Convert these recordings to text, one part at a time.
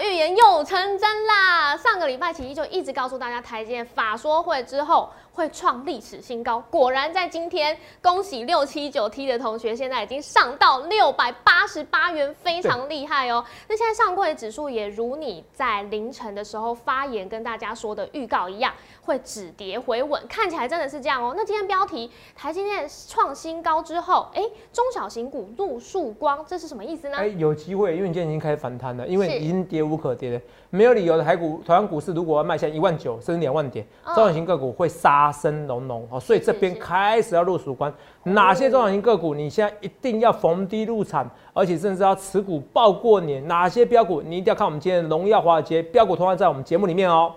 预言又成真啦！上个礼拜起就一直告诉大家，台积电法说会之后会创历史新高。果然在今天，恭喜六七九 T 的同学，现在已经上到六百八十八元，非常厉害哦。那现在上柜指数也如你在凌晨的时候发言跟大家说的预告一样，会止跌回稳，看起来真的是这样哦。那今天标题，台积电创新高之后，哎，中小型股露曙光，这是什么意思呢？哎，有机会，因为你今天已经开始反弹了，因为已经跌无可跌了，没有理由的。台股、台湾股市如果要迈向一万九甚至两万点，嗯中小型个股会杀声隆隆哦，所以这边开始要入曙光。哪些中小型个股你现在一定要逢低入场，而且甚至要持股报过年？哪些标股你一定要看我们今天的荣耀华尔街标股通话在我们节目里面哦。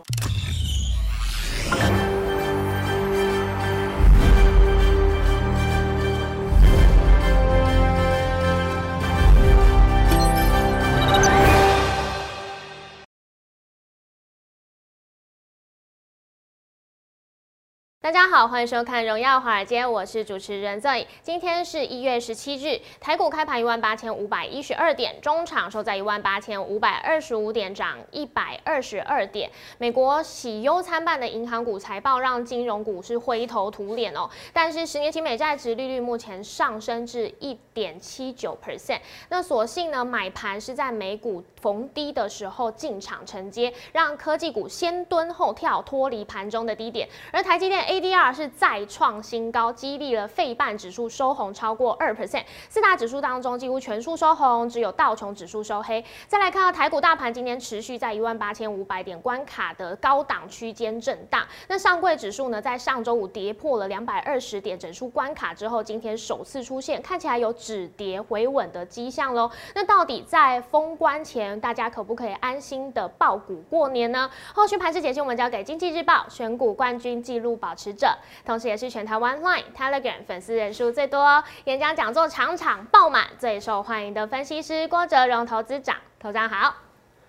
大家好，欢迎收看《荣耀华尔街》，我是主持人 Zoe。今天是一月十七日，台股开盘一万八千五百一十二点，中场收在一万八千五百二十五点，涨一百二十二点。美国喜忧参半的银行股财报让金融股是灰头土脸哦，但是十年期美债值利率目前上升至一点七九 percent。那所幸呢，买盘是在美股逢低的时候进场承接，让科技股先蹲后跳，脱离盘中的低点。而台积电 A ADR 是再创新高，激励了费半指数收红超过二 percent。四大指数当中几乎全数收红，只有道琼指数收黑。再来看到台股大盘今天持续在一万八千五百点关卡的高档区间震荡。那上柜指数呢，在上周五跌破了两百二十点整数关卡之后，今天首次出现看起来有止跌回稳的迹象喽。那到底在封关前，大家可不可以安心的爆股过年呢？后续盘势解析我们交给经济日报选股冠军纪录保持者，同时也是全台湾 Line、Telegram 粉丝人数最多、演讲讲座场场爆满、最受欢迎的分析师郭哲荣投资长。头长好，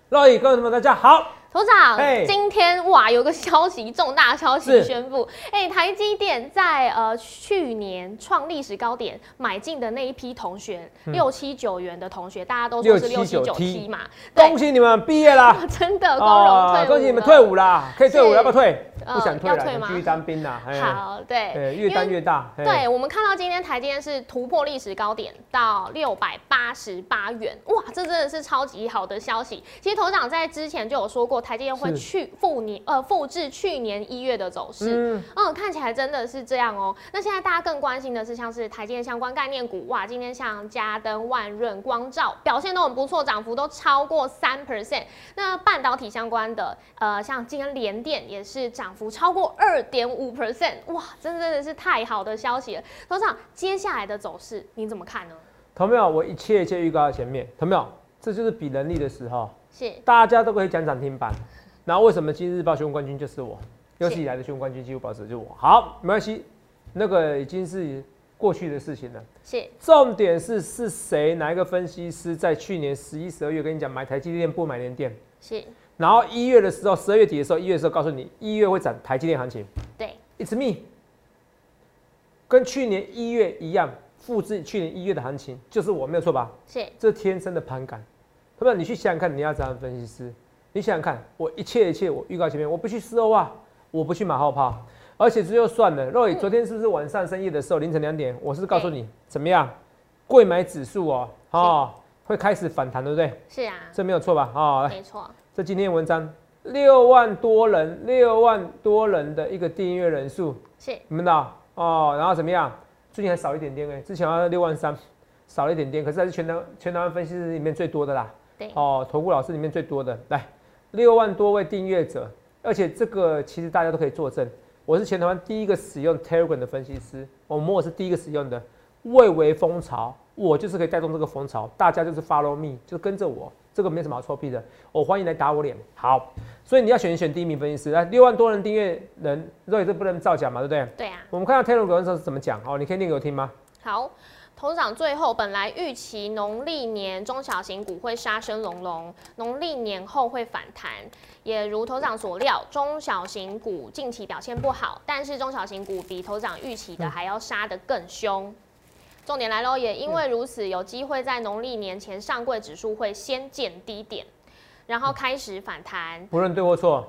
各位各位们，大家好。头长，今天哇有个消息，重大消息宣布，哎、台积电在呃去年创历史高点买进的那一批同学，六七九元的同学，大家都说是六七九 679T 嘛，恭喜你们毕业啦！真的光荣退伍、恭喜你们退伍啦！可以退伍，要不要退？呃不想退了，要退吗你继续当兵啦。哎好，对，对，越当越大。哎对，我们看到今天台积电是突破历史高点到六百八十八元，哇，这真的是超级好的消息。其实头长在之前就有说过，台积电会去复年呃复制去年一月的走势。嗯，嗯，看起来真的是这样哦。那现在大家更关心的是，像是台积电相关概念股，哇，今天像嘉登、万润、光照表现都很不错，涨幅都超过三 percent。那半导体相关的，呃，像今天联电也是涨幅超过二点五 percent，哇，真的是太好的消息了。头长，接下来的走势你怎么看呢？同没有？我一切一切预告在前面，同没有？这就是比能力的时候，是大家都可以讲涨停板。然后为什么今日报新闻冠军就是我？有史以来的新闻冠军几乎保持就是我。好，没关系，那个已经是过去的事情了。是重点是是谁哪一个分析师在去年十一、十二月跟你讲买台积电不买联电，是，然后一月的时候，十二月底的时候，一月的时候告诉你一月会涨台积电行情对，，It's me，跟去年一月一样，复制去年一月的行情，就是我没有错吧？是这天生的盘感，那么？你去想想看，你要怎样分析师？你想想看，我一切一切，我预告前面，我不去事后啊，我不去马后炮，而且这就算了。若雨昨天是不是晚上深夜的时候，凌晨两点，我是告诉你怎么样，贵买指数哦，哦，会开始反弹，对不对？是啊，这没有错吧？哦，没错，这今天文章六万多人，六万多人的一个订阅人数，是你们的哦，然后怎么样？最近还少一点点哎，之前要六万三，少了一点点，可是还是全台全台湾分析师里面最多的啦。对，哦，投顾老师里面最多的，来六万多位订阅者，而且这个其实大家都可以作证，我是全台湾第一个使用 Telegram 的分析师，我们我是第一个使用的，蔚为风潮，我就是可以带动这个风潮，大家就是 follow me，就跟着我，这个没什么好臭屁的，我欢迎来打我脸。好，所以你要选一选第一名分析师，来六万多人订阅人，所以这不能造假嘛，对不对？对啊。我们看到 Telegram 的时候是怎么讲哦，你可以念给我听吗？好，头长最后本来预期农历年中小型股会杀声隆隆，农历年后会反弹，也如头长所料，中小型股近期表现不好，但是中小型股比头长预期的还要杀得更凶。重点来喽，也因为如此，有机会在农历年前上柜指数会先见低点。然后开始反弹，不论对或错，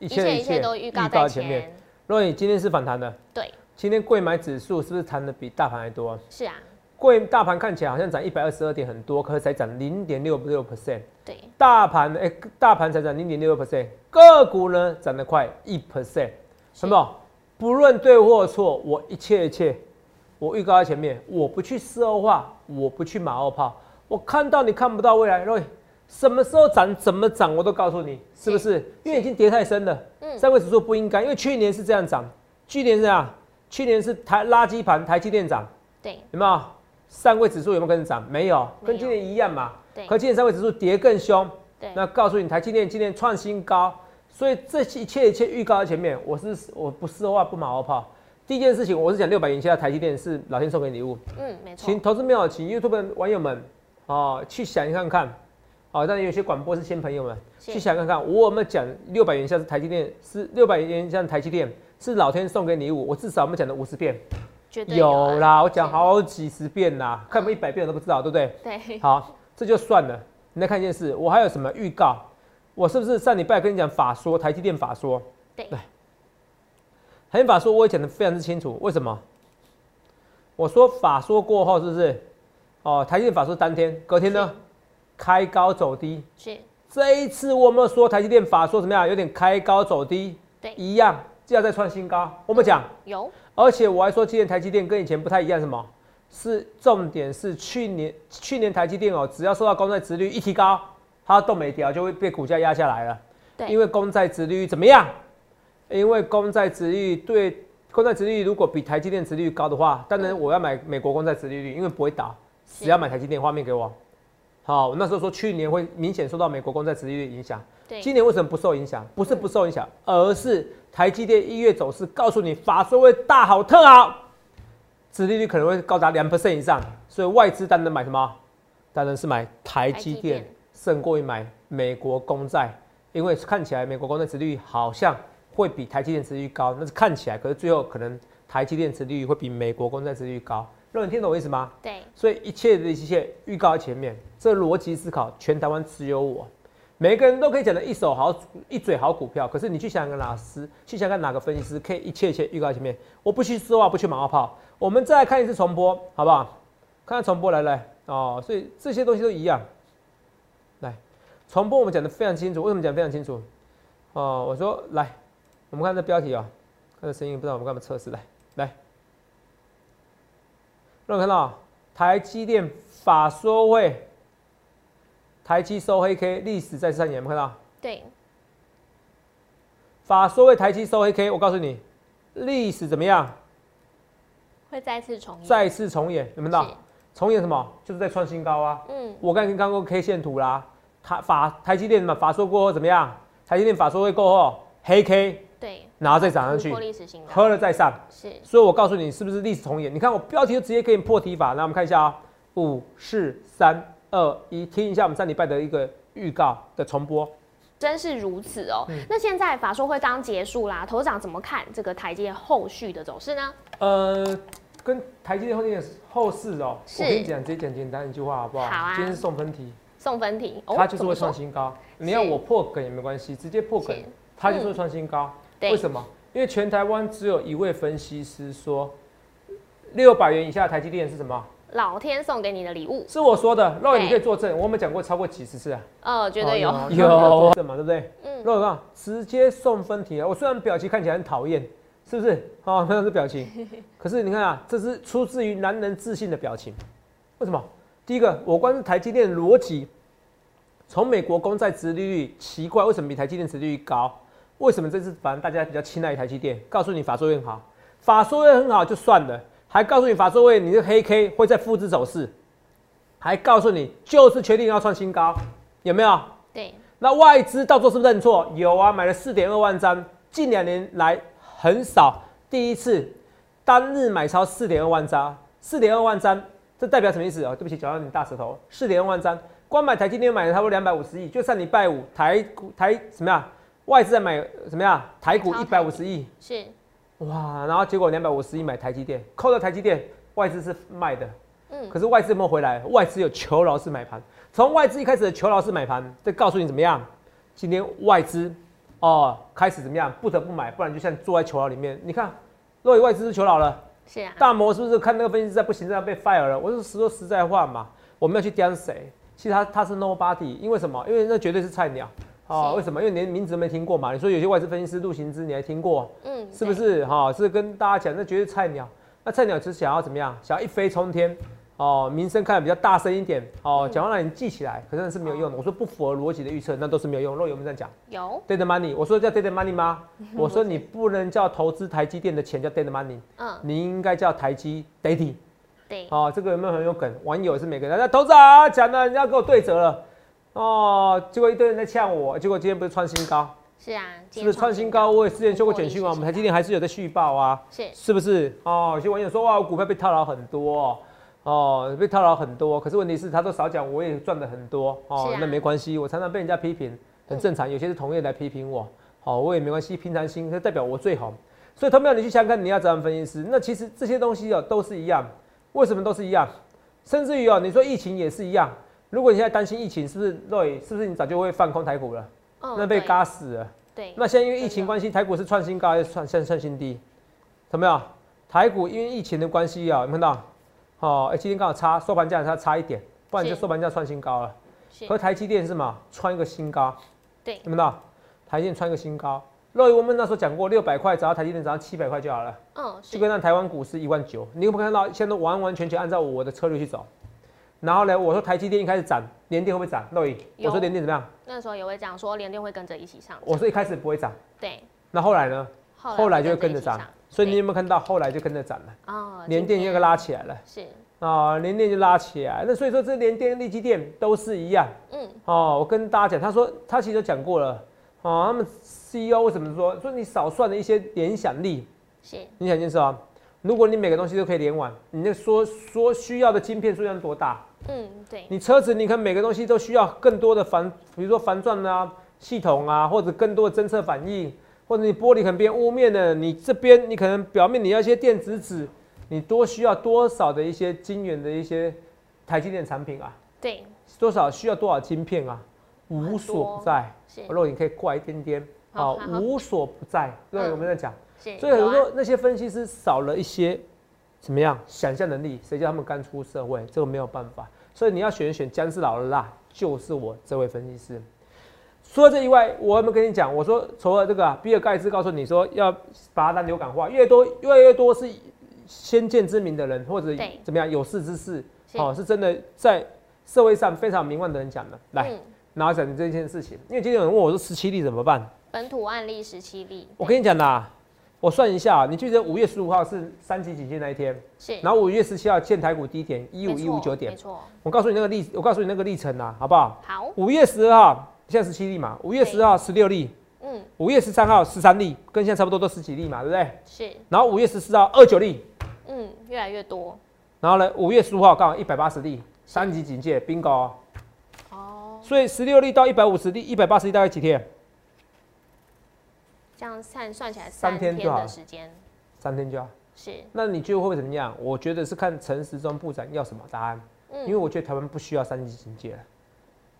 一一切一切都预告在前面。前。若你今天是反弹的，对，今天贵买指数是不是弹的比大盘还多？是啊，贵大盘看起来好像涨一百二十二点很多，可是才涨零点六六 percent。对，大盘哎、大盘才涨零点六六 percent，个股呢涨得快一 percent，什么？不论对或错，我一切一切，我预告在前面，我不去事后化，我不去马后炮，我看到你看不到未来，若什么时候涨怎么涨，我都告诉你，是不是？因为已经跌太深了，嗯三位指数不应该，因为去年是这样涨，去年是这样，去年是台垃圾盘，台积电涨，对，有没有？上位指数有没有跟着涨？没有，跟今年一样嘛。对可今年上位指数跌更凶。对，那告诉你，台积电今年创新高，所以这一切一切预告在前面，我是我不事后话不马后炮。第一件事情，我是讲六百元以下的台积电是老天送给你礼物，嗯，没错。请，投资朋友，请 YouTube 的网友们哦去想一看看，哦，但有些广播是新朋友们去想看看，我有没有讲六百元以下是台积电是六百元以下的台积电是老天送给你礼物，我至少我们讲了五十遍，有啊。啦，我讲好几十遍啦，看不一百遍我都不知道，对不对？对，好，这就算了。你再看一件事，我还有什么预告？我是不是上礼拜跟你讲法说台积电法说？对台积电法说我也讲的非常之清楚。为什么？我说法说过后是不是？哦，台积电法说当天，隔天呢开高走低。是，这一次我有没有说台积电法说怎么样？有点开高走低，对一样，就要再创新高。我们讲，有，而且我还说今年台积电跟以前不太一样，什么？是重点是去年去年台积电哦，只要受到公债殖率一提高，它动没掉就会被股价压下来了。对，因为公债殖率怎么样？因为公债殖率对公债殖率如果比台积电殖率高的话，当然我要买美国公债殖利率，因为不会倒，只要买台积电。画面给我。好，我那时候说去年会明显受到美国公债殖利率影响，对，今年为什么不受影响？不是不受影响，而是台积电一月走势告诉你，法说会大好特好，殖利率可能会高达两 percent 以上，所以外资当然买什么？当然是买台积电台积电，胜过于买美国公债，因为看起来美国公债殖利率好像会比台积电殖利率高，那是看起来，可是最后可能台积电殖利率会比美国公债殖利率高。那你听懂我意思吗？对，所以一切的一切预告在前面，这逻辑思考，全台湾只有我。每个人都可以讲的一手好一嘴好股票，可是你去想想看哪师，去想想看哪个分析师可以一切一切预告在前面。我不去说话，不去马后炮。我们再来看一次重播，好不好？看看重播来来哦，所以这些东西都一样。来，重播我们讲的非常清楚，为什么讲得非常清楚？哦，我说来，我们看这标题啊、看这声音，不知道我们干嘛测试来来。让我看到台积电法说会，台积收黑 K 历史再次上演，有没有看到？对，法说会台积收黑 K，我告诉你，历史怎么样？会再次重演，再次重演，有没有看到？重演什么？就是在创新高啊！嗯，我刚刚过 K 线图啦，台法台积电嘛，法说过后怎么样？台积电法说会过后黑 K，对，然后再涨上去喝了再上，是，所以我告诉你，是不是历史重演？你看我标题就直接给你破题法，那我们看一下啊、五、四、三、二、一，听一下我们上礼拜的一个预告的重播。真是如此哦。嗯那现在法说会刚结束啦，头长怎么看这个台阶后续的走势呢？呃，跟台积电后面后市哦，是我跟你讲，直接讲简单一句话好不好？好啊今天是送分题，送分题，哦它就是会创新高。你要我破梗也没关系，直接破梗是，它就是会创新高。对为什么？因为全台湾只有一位分析师说，六百元以下的台积电是什么？老天送给你的礼物，是我说的，肉对你可以作证，我们讲过超过几十次啊。呃，绝对有，哦有证嘛，对不对？嗯，肉啊，直接送分题啊！我虽然表情看起来很讨厌，是不是？哦，那是表情，可是你看啊，这是出自于男人自信的表情。为什么？第一个，我光是台积电的逻辑，从美国公债殖利率奇怪，为什么比台积电殖利率高？为什么这次反正大家比较青睐台积电？告诉你法说会很好，法说会很好就算了，还告诉你法说会你的黑 K 会在复制走势，还告诉你就是确定要创新高，有没有？对，那外资到时候是不是认错？有啊，买了四点二万张，近两年来很少，第一次单日买超四点二万张，四点二万张，这代表什么意思哦？对不起，讲到你大舌头，四点二万张，光买台积电买了差不多两百五十亿，就上礼拜五台台什么呀？外资在买什么呀？台股一百五十亿，是，哇，然后结果两百五十亿买台积电，扣掉台积电，外资是卖的，嗯，可是外资有没有回来？外资有求饶式买盘，从外资一开始的求饶式买盘，再告诉你怎么样？今天外资哦开始怎么样？不得不买，不然就像坐在求饶里面。你看，若以外资是求饶了，是啊，大摩是不是看那个分析师在不行，这样被 fire 了？我是说实在话嘛，我们要去刁谁？其实他他是 nobody，因为什么？因为那绝对是菜鸟。哦，为什么？因为连名字都没听过嘛。你说有些外资分析师陆行之，你还听过？嗯，是不是？哈，是跟大家讲，那绝对菜鸟。那菜鸟只是想要怎么样？想要一飞冲天，哦，名声看得比较大声一点，哦，讲话让你记起来，可是那是没有用的。我说不符合逻辑的预测，那都是没有用。若有没有这样讲？有。Dead money，我说叫 dead money 吗？我说你不能叫投资台积电的钱叫 dead money，嗯，你应该叫台积 daddy。对。哦，这个有没有很有梗？网友是每个人，那投资啊，讲的人家给我对折了。哦，结果一堆人在呛我，结果今天不是创新高？是啊，是不是创新高？我也之前修过简讯嘛，我们台积电还是有在续报啊，是。是不是？哦，有些网友说哇，我股票被套牢很多，哦，被套牢很多，可是问题是他都少讲，我也赚的很多，哦，那没关系，我常常被人家批评，很正常，有些是同业来批评我，好，我也没关系，平常心，这代表我最好，所以同样你去想看你要怎样分析师，那其实这些东西哦都是一样，为什么都是一样？甚至于哦，你说疫情也是一样。如果你现在担心疫情，是不是对？是不是你早就会放空台股了？那被嘎死了。对。那现在因为疫情关系，台股是创新高还是创现创新低？怎么样？台股因为疫情的关系啊，有看到？哦，哎，今天刚好差收盘价差差一点，不然就收盘价创新高了。和台积电是嘛？创一个新高。对。有看到？台积电创一个新高。若我们那时候讲过，六百块，只要台积电只要七百块就好了。嗯。就跟那台湾股市一万九，你有没有看到？现在都完完全全按照我的策略去走。然后呢？我说台积电一开始涨，联电会不会涨？洛伊，我说联电怎么样？那时候也会讲说联电会跟着一起上。我说一开始不会涨。对。那后来呢？后来就会跟着涨。所以你有没有看到后来就跟着涨了？哦。联电又拉起来了。是。啊，联电就拉起来。那所以说这联电、力积电都是一样。嗯。哦，我跟大家讲，他说他其实讲过了。哦，他们 CEO 为什么说说你少算了一些联想力？是。你想件事啊？如果你每个东西都可以连网，你那说说需要的晶片数量多大？嗯，对。你车子，你看每个东西都需要更多的防，比如说防撞啊系统啊，或者更多的侦测反应，或者你玻璃可能变雾面的，你这边你可能表面你要一些电子纸，你多需要多少的一些晶圆的一些台积电产品啊？对。多少需要多少晶片啊？无所不在。如果你可以过来一点点，好，无所不在。各位有没有在讲？所以很多那些分析师少了一些怎么样想象能力，谁叫他们刚出社会？这个没有办法。所以你要选选僵尸老的啦，就是我这位分析师。除了这以外，我有没有跟你讲？我说除了这个，比尔盖茨告诉你说要把它当流感化，越多越来越多是先见之明的人，或者怎么样有识之士，哦，是真的在社会上非常名望的人讲的。来，然后讲这件事情，因为今天有人问我说十七例怎么办？本土案例十七例，我跟你讲啦。我算一下，你记得五月十五号是三级警戒那一天，是。然后五月十七号建台股低点一五一五九点，没错。我告诉你那个历，我告诉你那个历程啊，好不好？好。五月十二号现在十七例嘛，五月十二号十六例，嗯。五月十三号十三例，跟现在差不多都十几例嘛，对不对？是。然后五月十四号二九例，嗯，越来越多。然后呢，五月十五号刚好一百八十例，三级警戒，bingo。哦。所以十六例到一百五十例，一百八十例大概几天？这样算算起来三天的时间。三天就要是，那你觉得会不会怎么样？我觉得是看陈时中部长要什么答案。嗯，因为我觉得台湾不需要三级警戒了。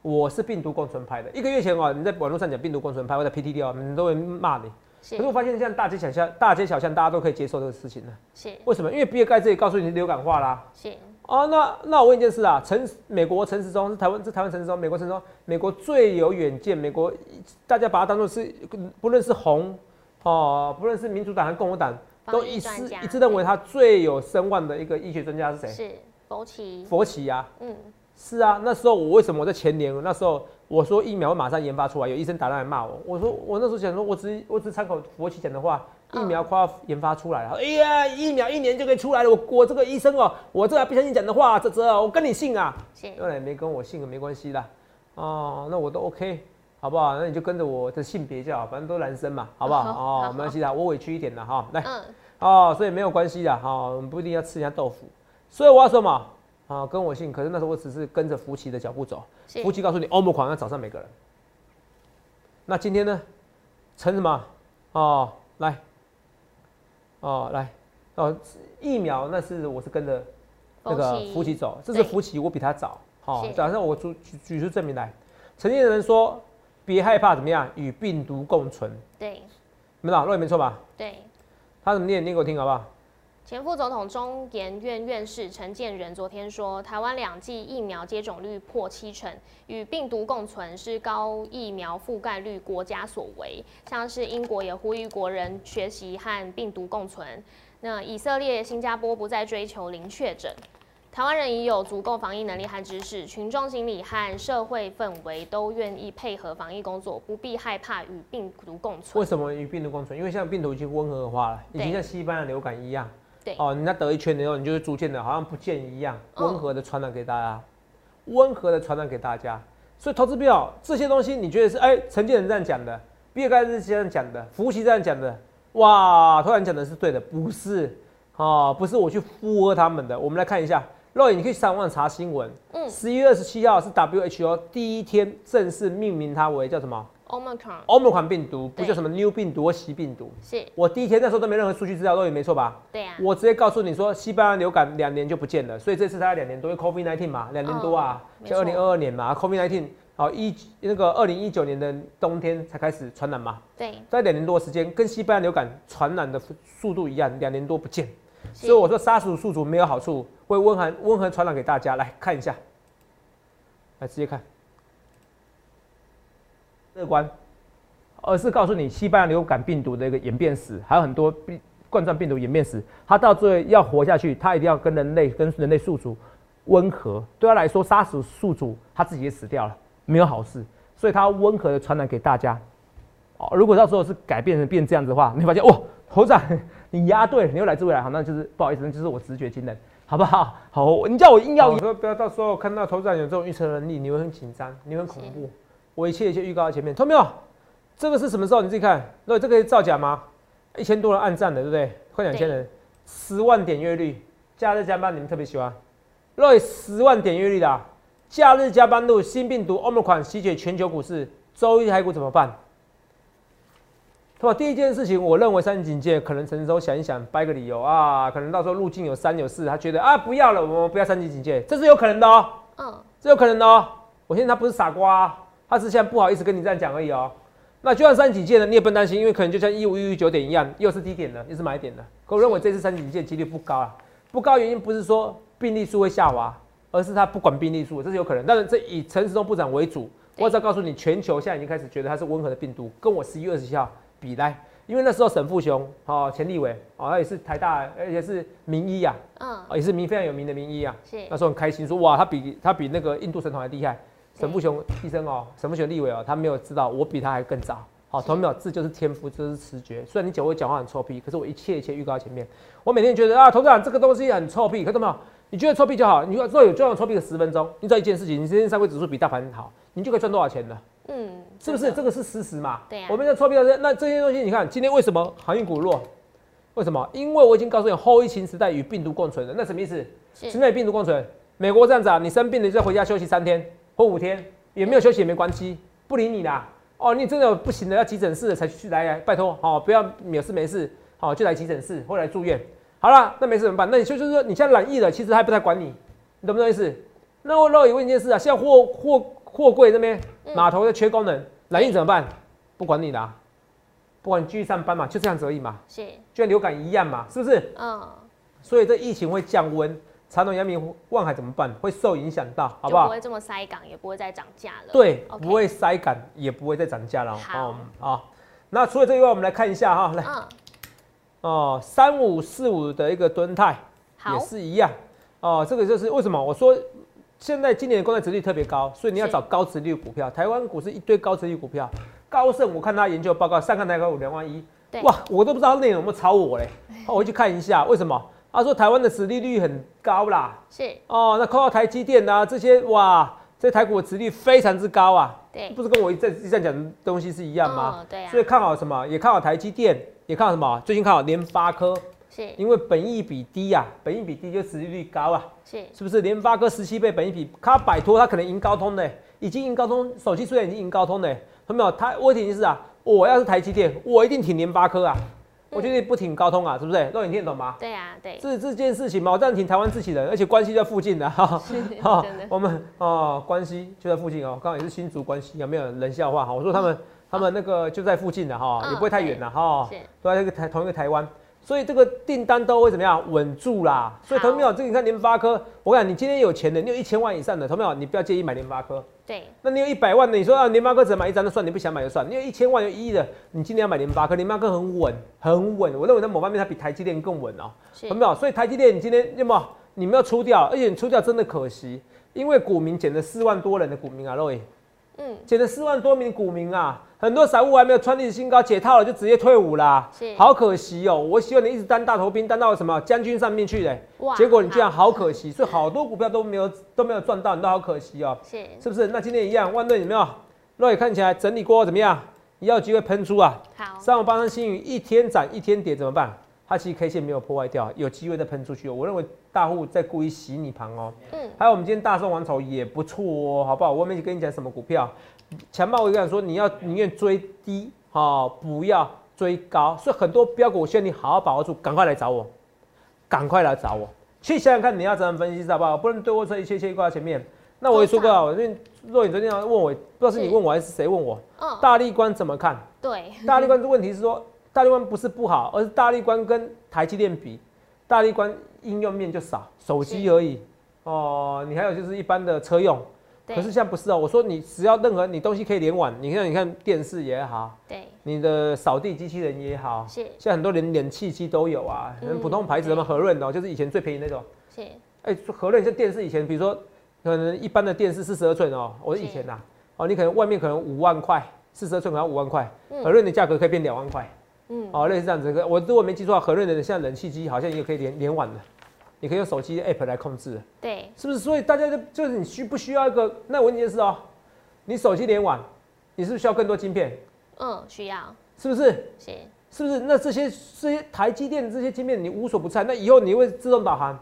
我是病毒共存派的，一个月前哦，你在网络上讲病毒共存派或者 PTT 哦，人都会骂你。可是我发现现在大街小巷、大街小巷大家都可以接受这个事情了。是。为什么？因为比尔盖茨也告诉你流感化啦。是。哦，那那我问一件事啊，陈美国陈时中是台湾是台湾陈时中，美国陈时中，美国最有远见，美国大家把它当做是不论是红。哦，不论是民主党还是共和党，都一致一致认为他最有声望的一个医学专家是谁？是佛奇。佛奇呀，嗯，是啊。那时候我为什么我在前年那时候我说疫苗会马上研发出来，有医生打电话骂我，我说我那时候想说，我只我只参考佛奇讲的话，疫苗快要研发出来了。哎呀，疫苗一年就可以出来了，我我这个医生哦，我这还不相信讲的话，这这我跟你信啊？当然没跟我信没关系啦。哦，那我都 OK。好不好？那你就跟着我的性别叫，反正都男生嘛，好不好？哦，没关系的，我委屈一点的哈。来，哦，所以没有关系的哈，我们不一定要吃人家豆腐。所以我要说嘛，啊，跟我姓，可是那时候我只是跟着福奇的脚步走。福奇告诉你，欧姆狂要找上每个人。那今天呢？成什么？哦，来，哦，来，哦，疫苗那是我是跟着那个福奇走，这是福奇，我比他早。好，是假设我举举举出证明来，曾经有人说别害怕怎么样，与病毒共存，对没错，若没错吧？对。他怎么念？念给我听好不好？前副总统中研院院士陈建仁昨天说，台湾两剂疫苗接种率破七成，与病毒共存是高疫苗覆盖率国家所为。像是英国也呼吁国人学习和病毒共存。那以色列、新加坡不再追求零确诊，台湾人已有足够防疫能力和知识，群众心理和社会氛围都愿意配合防疫工作，不必害怕与病毒共存。为什么与病毒共存？因为现在病毒已经温和化了，已经像西班牙流感一样。对。哦，你那得一圈以后，你就会逐渐的好像不见一样，嗯温和的传染给大家，温和的传染给大家。所以投资票这些东西，你觉得是哎，陈建仁这样讲的，比尔盖茨这样讲的，福奇这样讲的，哇，突然讲的是对的，不是哦，不是我去附和他们的。我们来看一下，肉眼你可以上网查新闻，嗯。十一月二十七号是 WHO 第一天正式命名它为叫什么 Omicron Omicron 病毒，不对叫什么 New 病毒或习病毒。是。我第一天那时候都没任何数据资料，都也没错吧？对啊，我直接告诉你说，西班牙流感两年就不见了，所以这次它两年多，因为 COVID 19嘛，两年多啊，就二零二二年嘛，COVID 19好一那个二零一九年的冬天才开始传染嘛，对，在两年多的时间，跟西班牙流感传染的速度一样，两年多不见，所以我说杀死宿主没有好处，会温寒温和传染给大家，来看一下，来直接看，乐观，而是告诉你西班牙流感病毒的一个演变史，还有很多病冠状病毒演变史，它到最后要活下去，它一定要跟人类跟人类宿主温和，对他来说杀死宿主，他自己也死掉了，没有好事，所以他温和的传染给大家。哦，如果到时候是改变成变这样子的话，你会发现哇，头长 你押对了，你又来自未来，好，那就是不好意思，那就是我直觉惊人，好不好？好，你叫我硬要，我说不要到时候看到头长有这种预测能力，你会很紧张，你会很恐怖。我一切一切预告在前面，看到没有？这个是什么时候？你自己看，那这个是造假吗？一千多人按赞的，对不对？快两千人，十万点阅率，假日加班你们特别喜欢，那十万点阅率的啊、假日加班路新病毒 Omicron 席卷全球股市，周一台股怎么办？对吧？第一件事情，我认为三级警戒可能陈州想一想，掰个理由啊，可能到时候路径有三有四，他觉得啊不要了，我们不要三级警戒，这是有可能的哦，嗯，这有可能的哦。我现在他不是傻瓜、啊，他是现在不好意思跟你这样讲而已哦。那就算三级警戒呢，你也不用担心，因为可能就像一五一五九点一样，又是低点的，又是买点的。可我认为这次三级警戒几率不高啊，不高原因不是说病例数会下滑，而是他不管病例数，这是有可能。但是这以陈时中部长为主，我只要告诉你，全球现在已经开始觉得它是温和的病毒，跟我十一月二十七号比来，因为那时候沈富雄哦，钱立伟哦，他也是台大，而且是名医啊，嗯，哦也是名非常有名的名医啊。是那时候很开心，说哇，他比他比那个印度神童还厉害。对沈富雄医生哦，沈富雄立委哦，他没有知道我比他还更早。好，是同没有，这就是天赋，这就是直觉。虽然你讲我讲话很臭屁，可是我一切一切预告前面。我每天觉得啊，董事长这个东西很臭屁，看到没有，你觉得臭屁就好。你如果有就让臭屁个十分钟，你知道一件事情，你今天上柜指数比大盘好，你就可以赚多少钱了，嗯，是不是？这个是事实嘛？对啊我们在臭屁的那这些东西，你看今天为什么航运股弱？为什么？因为我已经告诉你，后疫情时代与病毒共存了。那什么意思？是现在病毒共存，美国这样子啊，你生病了就要回家休息三天或五天，也没有休息也没关系，不理你啦。哦，你真的不行了，要急诊室了才去来来，拜托，哦，不要有事没事，好、就来急诊室或来住院。好了，那没事怎么办？那你就就是说你现在染疫了，其实他也不太管你，你懂不懂意思？那我那我也问一件事啊，现在货货货柜那边码头在缺工人，染疫怎么办？不管你啦，不管你继续上班嘛，就这样子而已嘛，是，就像流感一样嘛，是不是？嗯，所以这疫情会降温，长隆、阳明、万海怎么办？会受影响到，好不好？不会这么塞港，也不会再涨价了。对不会塞港，也不会再涨价了。好哦好那除了这个以外，我们来看一下哈，来嗯，哦，三五四五的一个吨态也，是一样哦。这个就是为什么我说现在今年的公债殖率特别高，所以你要找高殖率股票。台湾股市一堆高殖率股票，高盛我看他研究报告，上看台高五两万一，哇，我都不知道内容有没有炒我嘞。哦 我回去看一下，为什么？他说台湾的殖利率很高啦，是，哦，那扣到台积电啊这些，哇，这台股的殖率非常之高啊，对，不是跟我一再一再讲的东西是一样吗？嗯对啊所以看好什么？也看好台积电，也看好什么？最近看好联发科，是因为本益比低啊，本益比低就殖利率高啊，是，是不是？联发科十七倍本益比，它摆脱它可能赢高通的，已经赢高通，手机虽然已经赢高通的，看到没有？它问题是啊，我要是台积电，我一定挺联发科啊。我觉得不挺高通啊，是不是？肉你听得懂吗？对啊，对，这这件事情嘛，我这样挺台湾自己人，而且关系在附近的哈。哈，真的。我们哦，关系就在附近哦，刚好也是新竹关系，有没有人笑话哈？我说他们他们那个就在附近的哈，也不会太远的哈，都在一个台同一个台湾。所以这个订单都会怎么样稳住啦？所以投票这个你看联发科，我讲你今天有钱的，你有一千万以上的投票，你不要介意买联发科。对。那你有一百万的，你说啊联发科只能买一张就算，你不想买就算。你有一千万有一亿的，你今天要买联发科，联发科很稳，很稳。我认为在某方面它比台积电更稳哦。有没有？所以台积电你今天有没有？你们要出掉，而且你出掉真的可惜，因为股民减了四万多人的股民啊，各位。嗯。减了四万多名股民啊。很多散户还没有创历史新高，解套了就直接退伍啦，好可惜哦！我希望你一直当大头兵，当到什么将军上面去嘞，结果你居然好可惜，所以好多股票都没有都没有赚到，你都好可惜哦，是是不是？那今天一样，万润有没有？若也看起来整理过后怎么样？你要机会喷出啊！好，三五八三新宇一天涨一天跌怎么办？它其实 K 线没有破坏掉，有机会再喷出去。我认为大户在故意洗你盘哦。嗯，还有我们今天大宋王朝也不错哦，好不好？我没跟你讲什么股票。强暴我跟你说，你要宁愿追低，哈，不要追高。所以很多标股，我希望你好好把握住，赶快来找我，赶快来找我。去想想看，你要怎么分析，好不好？不能对我说一切一切挂在前面。那我也说过啊，因为若你昨天要问我，不知道是你问我还是谁问我，大力关怎么看？对，大力关的问题是说，大力关不是不好，而是大力关跟台积电比，大力关应用面就少，手机而已。哦，你还有就是一般的车用。可是现在不是哦，我说你只要任何你东西可以连网，你看你看电视也好，对，你的扫地机器人也好，是，现在很多连连气机都有啊，很普通牌子什么和润哦，就是以前最便宜那种，是，哎，和润像电视以前，比如说可能一般的电视四十二寸哦，我以前呐，哦，你可能外面可能五万块，四十二寸可能五万块，和润的价格可以变两万块，嗯，哦，类似这样子，我如果没记错，和润的像冷气机好像也可以连连网的。你可以用手机 app 来控制，对，是不是？所以大家就就是你需不需要一个？那我问你是哦，你手机联网，你是不是需要更多晶片？嗯，需要，是不是？是，是不是？那这些这些台积电这些晶片你无所不在，那以后你会自动导航？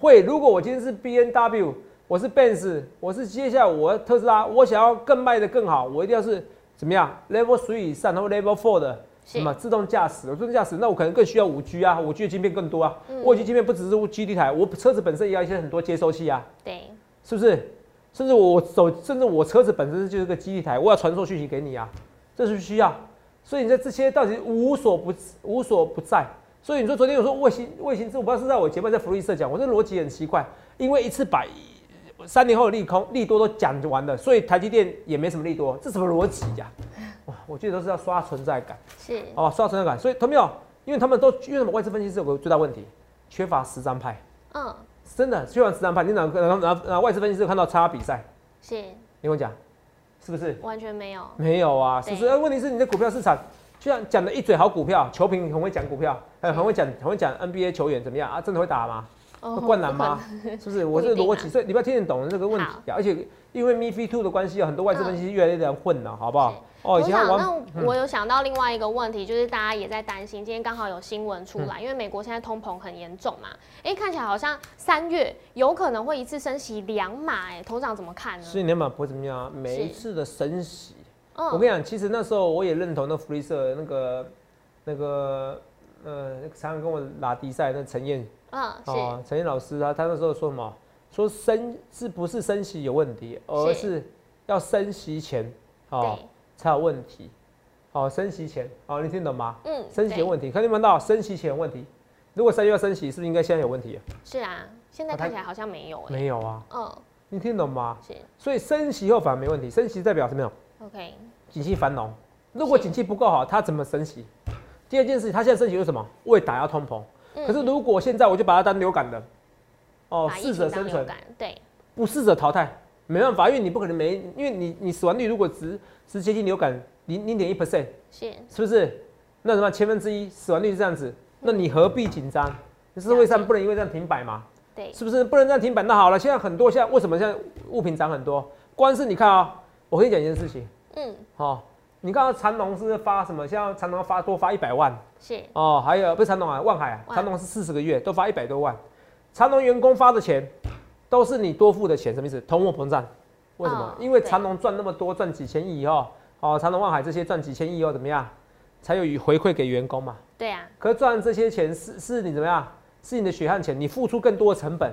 会。如果我今天是 B N W，我是 Benz，我是接下来我特斯拉，我想要更卖的更好，我一定要是怎么样？Level three 以上，然后 Level four 的。什么自动驾驶？自动驾驶，那我可能更需要五 G 啊，五 G 的晶片更多啊。五 G 晶片不只是基地台，我车子本身也要一些很多接收器啊。对，是不是？甚至我手，甚至我车子本身就是个基地台，我要传送讯息给你啊，这是需要。所以你在这些到底无所不无所不在。所以你说昨天有说卫星卫星，我不知道是在我节目在福利社讲，我这逻辑很奇怪，因为一次把三年后的利空利多都讲完了，所以台积电也没什么利多，这什么逻辑呀？哇，我记得都是要刷存在感，是哦，刷存在感。所以，同没有？因为他们都因为什么？外资分析师有个最大问题，缺乏实战派。嗯，真的缺乏实战派。你哪哪哪哪外资分析师看到差比赛？是，你跟我讲，是不是？完全没有，没有啊，是不是？问题是你的股票市场，就像讲的一嘴好股票，球评很会讲股票，很很会讲，很会讲 NBA 球员怎么样啊？真的会打吗？灌篮吗？是不是？我是逻辑，所以你不要听得懂这个问题啊。而且因为 MiFi Two 的关系，有很多外资分析师越来越样混了，好不好？哦，我想，那我有想到另外一个问题，就是大家也在担心，今天刚好有新闻出来，因为美国现在通膨很严重嘛，哎，看起来好像三月有可能会一次升息两码，哎，头长怎么看呢？是两码不会怎么样，每一次的升息，我跟你讲，其实那时候我也认同那福利社那个那个呃，常常跟我拉低赛那陈燕，嗯，哦，陈燕老师啊，他那时候说什么？说升是不是升息有问题，而是要升息前，哦。才有问题，哦，升息前，哦，你听懂吗？嗯，升息问题，看你们到升息前有问题。如果三月要升息，是不是应该现在有问题？是啊，现在看起来好像没有。没有啊。嗯，你听懂吗？是。所以升息后反而没问题，升息代表什么样？OK。景气繁荣，如果景气不够好，它怎么升息？第二件事情，它现在升息为什么？为打压通膨。可是如果现在我就把它当流感的，哦，适者生存，对，不适者淘汰。没办法，因为你不可能没，因为你你死亡率如果只是接近流感零零点一 percent，是是不是？那什么千分之一死亡率是这样子，那你何必紧张？社会上不能因为这样停摆嘛？对，是不是不能这样停摆？那好了，现在很多现在为什么现在物品涨很多？光是你看啊，我跟你讲一件事情，嗯，好，你看长隆是发什么？现在长隆发多发一百万，是哦，还有不是长隆啊，万海啊，长隆是四十个月都发一百多万，长隆员工发的钱。都是你多付的钱，什么意思？通货膨胀，为什么？因为长隆赚那么多，赚几千亿以后，哦，长隆、万海这些赚几千亿以后怎么样？才有回馈给员工嘛。对啊，可是赚这些钱是是你怎么样？是你的血汗钱，你付出更多的成本，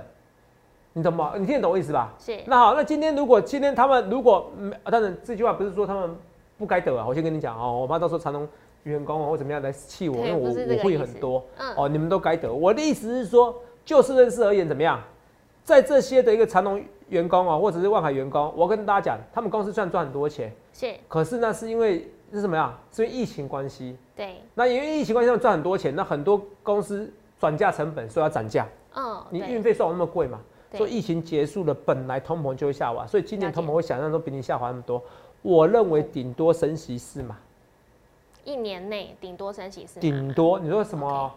你懂吗？你听得懂我意思吧？是。那好，那今天如果今天他们如果没，当然这句话不是说他们不该得啊，我先跟你讲哦，我怕到时候长隆员工或怎么样来气我，因为我我会很多，哦，你们都该得。我的意思是说，就事论事而言，怎么样？在这些的一个长隆员工啊，或者是万海员工，我跟大家讲，他们公司赚赚很多钱，是。可是那是因为是什么呀？是因为疫情关系。对。那因为疫情关系，他们赚很多钱，那很多公司转嫁成本，所以要涨价。嗯。你运费算我那么贵嘛？所以疫情结束了，本来通膨就会下滑，所以今年通膨会想象中比你下滑那么多。我认为顶多升息四嘛。一年内顶多升息四。顶多你说什么？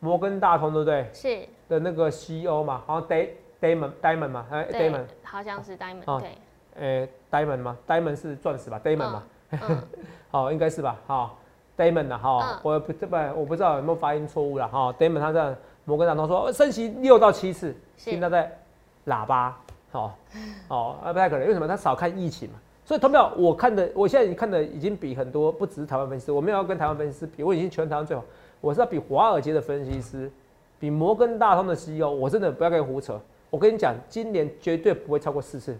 摩根大通对不对？是。的那个 CEO 嘛，好像 Day。Diamond Diamond 嘛，哎，Diamond 好像是 Diamond 对，诶，Diamond 嘛，Diamond 是钻石吧，Diamond 嘛，好，应该是吧，好，Diamond 呐，哈，我不这不我不知道有没有发音错误了，哈，Diamond 他在摩根大通说升息六到七次，现在在喇叭，好，哦，不太可能，为什么他少看疫情嘛？所以投票我看的，我现在已经看的已经比很多不只是台湾分析师，我没有要跟台湾分析师比，我已经全台湾最好，我是要比华尔街的分析师，比摩根大通的 CEO，我真的不要跟你胡扯。我跟你讲，今年绝对不会超过四次。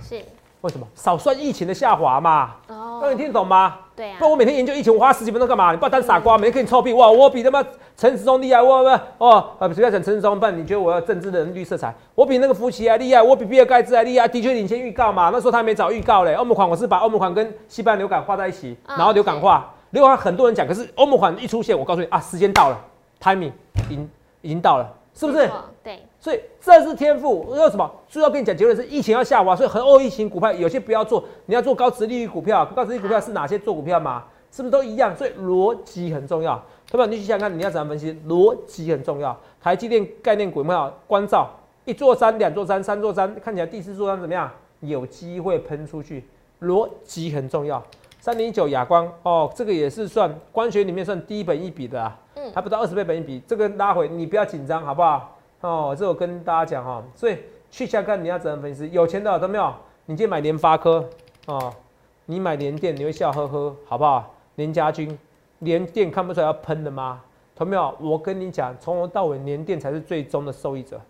是为什么？少算疫情的下滑嘛。哦。那你听得懂吗？对啊。不然我每天研究疫情，我花十几分钟干嘛？你不要当傻瓜，每天跟你臭屁。哇，我比他妈陈时中厉害。我不哦，啊，不要讲陈时中，不然你觉得我要政治的绿色彩？我比那个福奇还厉害，我比比尔盖茨还厉害。的确领先预告嘛。那时候他还没找预告嘞。欧盟款我是把欧盟款跟西班牙流感画在一起，然后流感化。流感很多人讲，可是欧盟款一出现，我告诉你啊，时间到了，timing 已经已经到了，是不是？对。所以这是天赋，为什么？主要跟你讲结论是疫情要下滑，所以很欧疫情股票有些不要做，你要做高值利率股票。高值利率股票是哪些做股票嘛？是不是都一样？所以逻辑很重要。对吧？你去想想看，你要怎样分析？逻辑很重要。台积电概念股没有关照，一座山、两座山、三座山，看起来第四座山怎么样？有机会喷出去。逻辑很重要。三零九亚光哦，这个也是算光学里面算低本一比的啊，嗯，还不到二十倍本一比，这个拉回你不要紧张，好不好？哦，这我跟大家讲哈，所以去下看你要怎样分析，有钱的都没有？你今天买联发科哦，你买联电你会笑呵呵，好不好？联家军，联电看不出来要喷的吗？同没有？我跟你讲，从头到尾联电才是最终的受益者。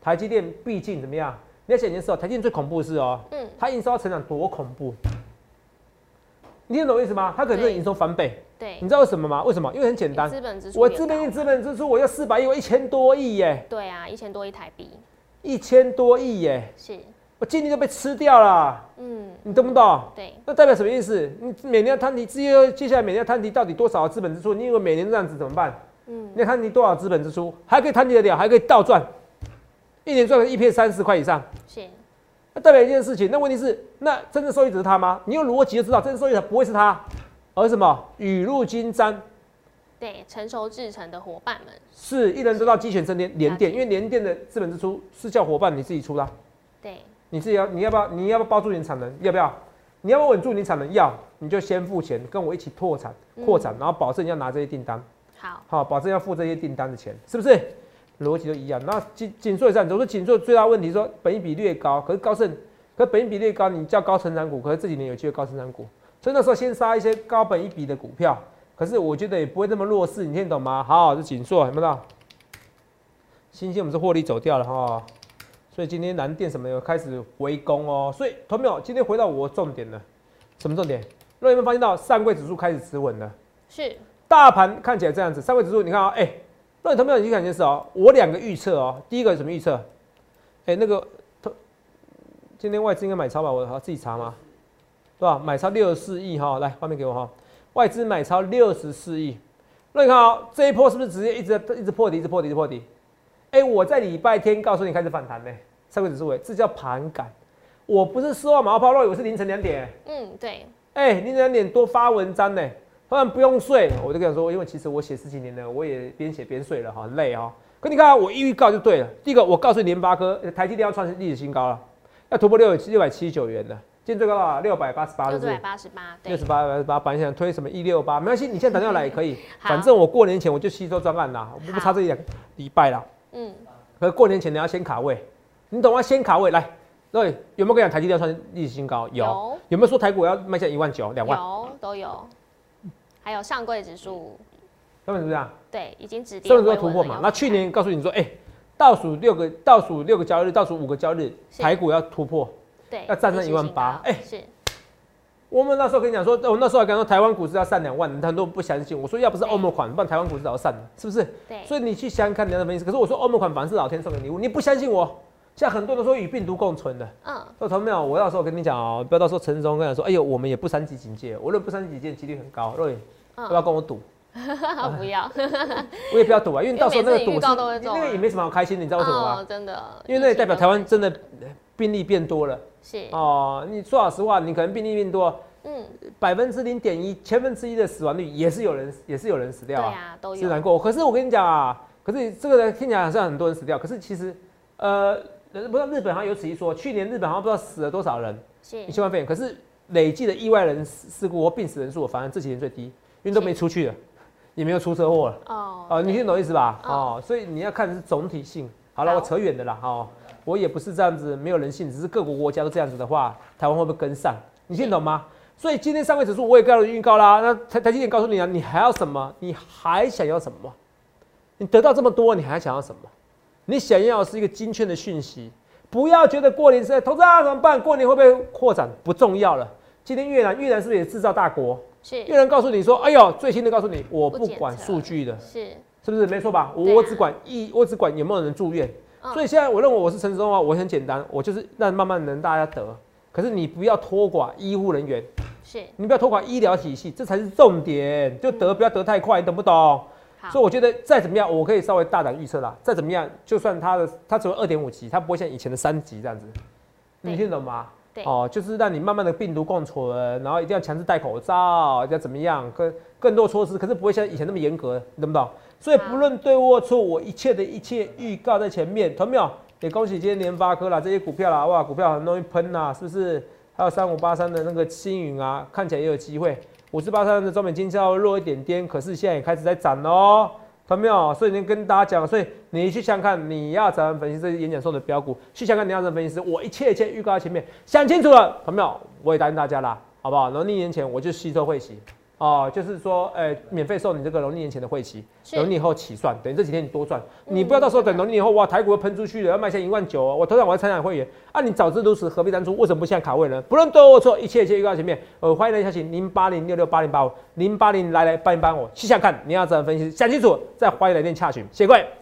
台积电毕竟怎么样？你要想一件事哦，台积电最恐怖的是哦，嗯，它营收成长多恐怖？你听懂我意思吗？它可能营收翻倍。对，你知道为什么吗？为什么？因为很简单，我资本资本支出我要四百亿，我一千多亿耶。对啊，一千多亿台币，一千多亿耶。是，我今年就被吃掉了。嗯，你懂不懂？对，那代表什么意思？你每年要摊提，至于接下来每年要摊提到底多少资本支出？你以为每年这样子怎么办？嗯，你摊提多少资本支出，还可以摊提得了，还可以倒赚，一年赚个一片三十块以上。是，那代表一件事情，那问题是，那真正受益者是他吗？你用逻辑就知道，真正受益者不会是他。而什么雨露均沾？对，成熟制成的伙伴们是一人得到鸡犬升天，连电，因为连电的资本支出是叫伙伴你自己出的。对，你自己要，你要不要？你要不要包住你的产能？要不要？你要不要稳住你产能？要，你就先付钱，跟我一起拓产、扩产，然后保证要拿这些订单。好，好，保证要付这些订单的钱，是不是？逻辑都一样。那紧紧缩也这样，我说紧缩最大问题说本益比略高，可是高盛，可本益比略高，你叫高成长股，可是这几年有机会高成长股。所以那时候先杀一些高本一比的股票，可是我觉得也不会那么弱势，你听懂吗？好，是紧缩，有没有？新兴我们是获利走掉了哈，所以今天蓝电什么有开始回攻哦。所以同没有？今天回到我重点了，什么重点？若有没有发现到上柜指数开始止稳了？是，大盘看起来这样子，上柜指数你看啊，哎，若有同没有？你去看件事哦，我两个预测哦，第一个什么预测？哎，那个，今天外资应该买超吧？我好自己查吗？对吧？买超六十四亿哈，来画面给我哈。外资买超六十四亿，那你看啊，这一波是不是直接一直一直破底，一直破底，一直破底？哎，我在礼拜天告诉你开始反弹呢，上个指数位，这叫盘感。我不是说马后炮，我是凌晨两点。嗯，对。哎，凌晨两点多发文章呢，当然不用睡。我就跟你说，因为其实我写十几年了，我也边写边睡了哈，累哈。可你看，我一预告就对了。第一个，我告诉你，联发科、台积电要创历史新高了，要突破六六百七十九元了。今天最高多少？六百八十八，六百八十八，六十八八十八。本来想推什么一六八，没关系，你现在打电话来也可以。反正我过年前我就吸收专案啦，我不差这一两礼拜啦。嗯。可过年前你要先卡位，你懂吗？先卡位来。对，有没有跟你讲台积电创历史新高？有。有没有说台股要迈向一万九、两万？有，都有。还有上柜指数，根本是这样，对，已经止跌上面回稳都突破嘛。那去年告诉你说，哎、倒数六个倒数六个交易日，倒数五个交易日，是台股要突破。对要站上历史新18,000高哎是我们那时候跟你讲说，我那时候还跟你说台湾股市要上两万，很多人不相信。我说要不是对欧盟款，不然台湾股市早就上了，是不是？对所以你去想想看你要分析。可是我说欧盟款反而是老天送的礼物，你不相信我？现在很多人都说与病毒共存的，嗯说同没有？我到时候跟你讲哦，不要到时候陈时中跟你说，哎呦，我们也不三级警戒，我认为不三级警戒几率很高。若雨，要不要嗯，跟我赌？不要，我也不要赌啊，因为到时候那个赌是那个也没什么好开心的，你知道为什么吗？哦，真的，因为那也代表台湾真的病例变多了是哦。你说老实话，你可能病例变多，嗯，百分之零点一，千分之一的死亡率也是有人也是有人死掉啊，啊，都有是难过。可是我跟你讲啊，可是这个人听起来好像很多人死掉，可是其实呃，不知道日本好像有此一说，去年日本好像不知道死了多少人，是一千万肺炎，可是累计的意外人事事故或病死人数，反而这几年最低，因为都没出去了，也没有出车祸了。哦哦，你听懂意思吧？嗯哦，所以你要看的是总体性。好了，我扯远的啦。哦，我也不是这样子没有人性，只是各国国家都这样子的话，台湾会不会跟上？你听懂吗？所以今天上位指数我也告诉你预告啦。那台台积电告诉你啊，你还要什么？你还想要什么？你得到这么多，你还想要什么？你想要是一个精确的讯息，不要觉得过年是在投资啊怎么办？过年会不会扩展不重要了。今天越南，越南是不是也制造大国？是越南告诉你说，哎呦，最新的告诉你，我不管数据的，是，是不是没错吧？我啊我只管一，我只管有没有人住院。嗯所以现在我认为我是陈时中啊，我很简单，我就是让慢慢能大家得。可是你不要拖垮医护人员，是你不要拖垮医疗体系，这才是重点。就得不要得太快，你懂不懂？所以我觉得再怎么样，我可以稍微大胆预测啦。再怎么样，就算它的它只有二点五级，它不会像以前的三级这样子。你听得懂吗？对哦，就是让你慢慢的病毒共存，然后一定要强制戴口罩，要怎么样，更更多措施，可是不会像以前那么严格，你懂不懂？所以不论对或错，我一切的一切预告在前面，懂没有？也恭喜今天联发科啦，这些股票啦，哇，股票很容易喷呐，是不是？还有三五八三的那个星云啊，看起来也有机会。五四八三的中美金稍微弱一点点，可是现在也开始在涨喽，朋友们？所以你跟大家讲，所以你去想看，你要怎样分析这演讲说的标股，去想看你要怎么分析师，我一切一切预告在前面，想清楚了，朋友们？我也答应大家啦，好不好？然后一年前我就吸收会期。哦，就是说，呃，免费送你这个农历年前的会期，是农历年后起算，等于这几天你多赚，嗯你不要到时候等农历年后，哇，台股又喷出去了，要卖下一万九哦，我头上我要参加会员，啊，你早知如此，何必当初？为什么不现在卡位呢？不论对或错，一切一切预告前面，呃，欢迎来下请零八零六六八零八五零八零来来帮一帮我，细想看你要怎么分析，想清楚再欢迎来电洽询，谢谢各位。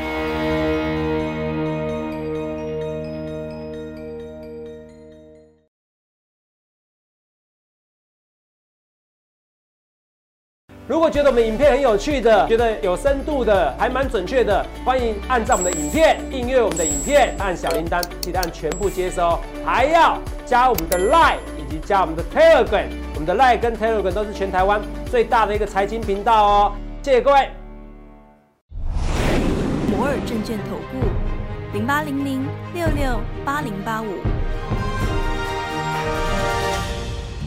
如果觉得我们影片很有趣的，觉得有深度的，还蛮准确的，欢迎按照我们的影片，订阅我们的影片，按小铃铛，记得按全部接收，还要加我们的 Line 以及加我们的 Telegram，我们的 Line 跟 Telegram 都是全台湾最大的一个财经频道哦，谢谢各位。摩尔证券投顾零八零零六六八零八五。